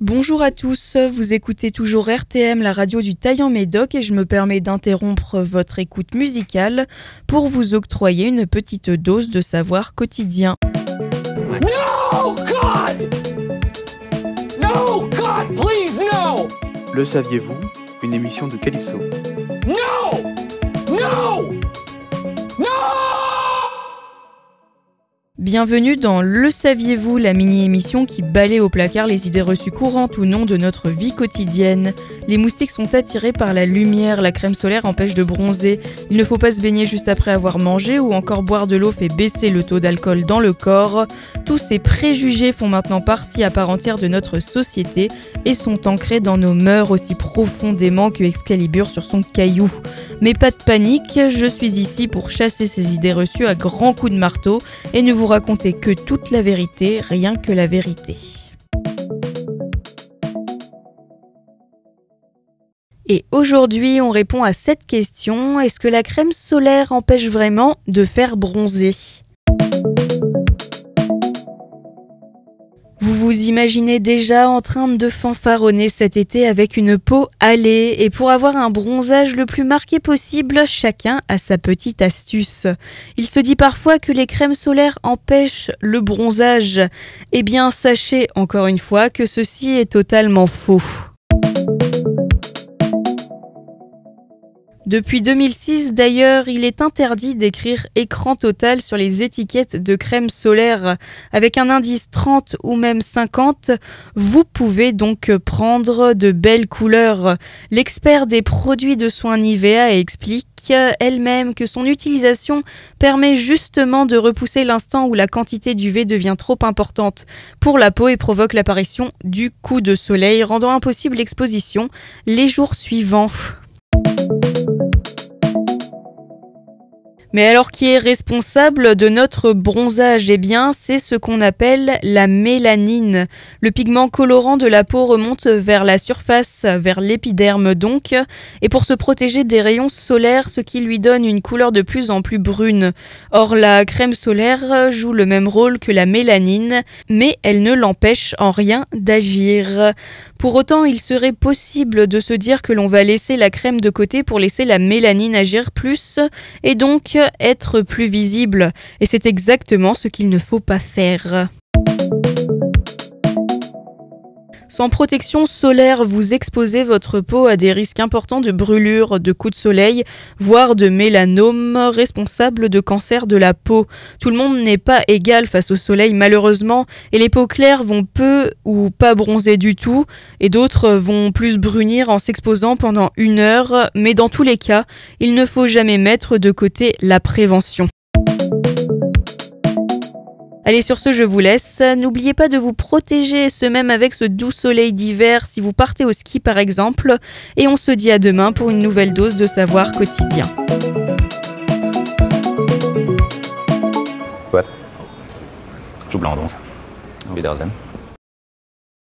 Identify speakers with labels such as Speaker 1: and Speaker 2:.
Speaker 1: Bonjour à tous, vous écoutez toujours RTM, la radio du Taillant Médoc, et je me permets d'interrompre votre écoute musicale pour vous octroyer une petite dose de savoir quotidien.
Speaker 2: No, God! No, God, please, no!
Speaker 3: Le saviez-vous? Une émission de Calypso.
Speaker 1: Bienvenue dans Le Saviez-vous, la mini-émission qui balaye au placard les idées reçues courantes ou non de notre vie quotidienne. Les moustiques sont attirés par la lumière, la crème solaire empêche de bronzer, il ne faut pas se baigner juste après avoir mangé ou encore boire de l'eau fait baisser le taux d'alcool dans le corps. Tous ces préjugés font maintenant partie à part entière de notre société et sont ancrés dans nos mœurs aussi profondément que Excalibur sur son caillou. Mais pas de panique, je suis ici pour chasser ces idées reçues à grands coups de marteau et ne vous raconter que toute la vérité, rien que la vérité. Et aujourd'hui, on répond à cette question, est-ce que la crème solaire empêche vraiment de faire bronzer? Vous vous imaginez déjà en train de fanfaronner cet été avec une peau hâlée et pour avoir un bronzage le plus marqué possible, chacun a sa petite astuce. Il se dit parfois que les crèmes solaires empêchent le bronzage. Eh bien, sachez encore une fois que ceci est totalement faux. Depuis 2006 d'ailleurs, il est interdit d'écrire écran total sur les étiquettes de crème solaire. Avec un indice 30 ou même 50, vous pouvez donc prendre de belles couleurs. L'expert des produits de soins Nivea explique elle-même que son utilisation permet justement de repousser l'instant où la quantité d'UV devient trop importante pour la peau et provoque l'apparition du coup de soleil, rendant impossible l'exposition les jours suivants. Mais alors qui est responsable de notre bronzage? Eh bien, c'est ce qu'on appelle la mélanine. Le pigment colorant de la peau remonte vers la surface, vers l'épiderme donc, et pour se protéger des rayons solaires, ce qui lui donne une couleur de plus en plus brune. Or, la crème solaire joue le même rôle que la mélanine, mais elle ne l'empêche en rien d'agir. Pour autant, il serait possible de se dire que l'on va laisser la crème de côté pour laisser la mélanine agir plus, et donc être plus visible. Et c'est exactement ce qu'il ne faut pas faire. Sans protection solaire, vous exposez votre peau à des risques importants de brûlure, de coups de soleil, voire de mélanome, responsable de cancer de la peau. Tout le monde n'est pas égal face au soleil malheureusement, et les peaux claires vont peu ou pas bronzer du tout, et d'autres vont plus brunir en s'exposant pendant une heure, mais dans tous les cas, il ne faut jamais mettre de côté la prévention. Allez, sur ce, je vous laisse. N'oubliez pas de vous protéger, ce même avec ce doux soleil d'hiver, si vous partez au ski par exemple. Et on se dit à demain pour une nouvelle dose de savoir quotidien.
Speaker 4: What? Joue blanc, donc.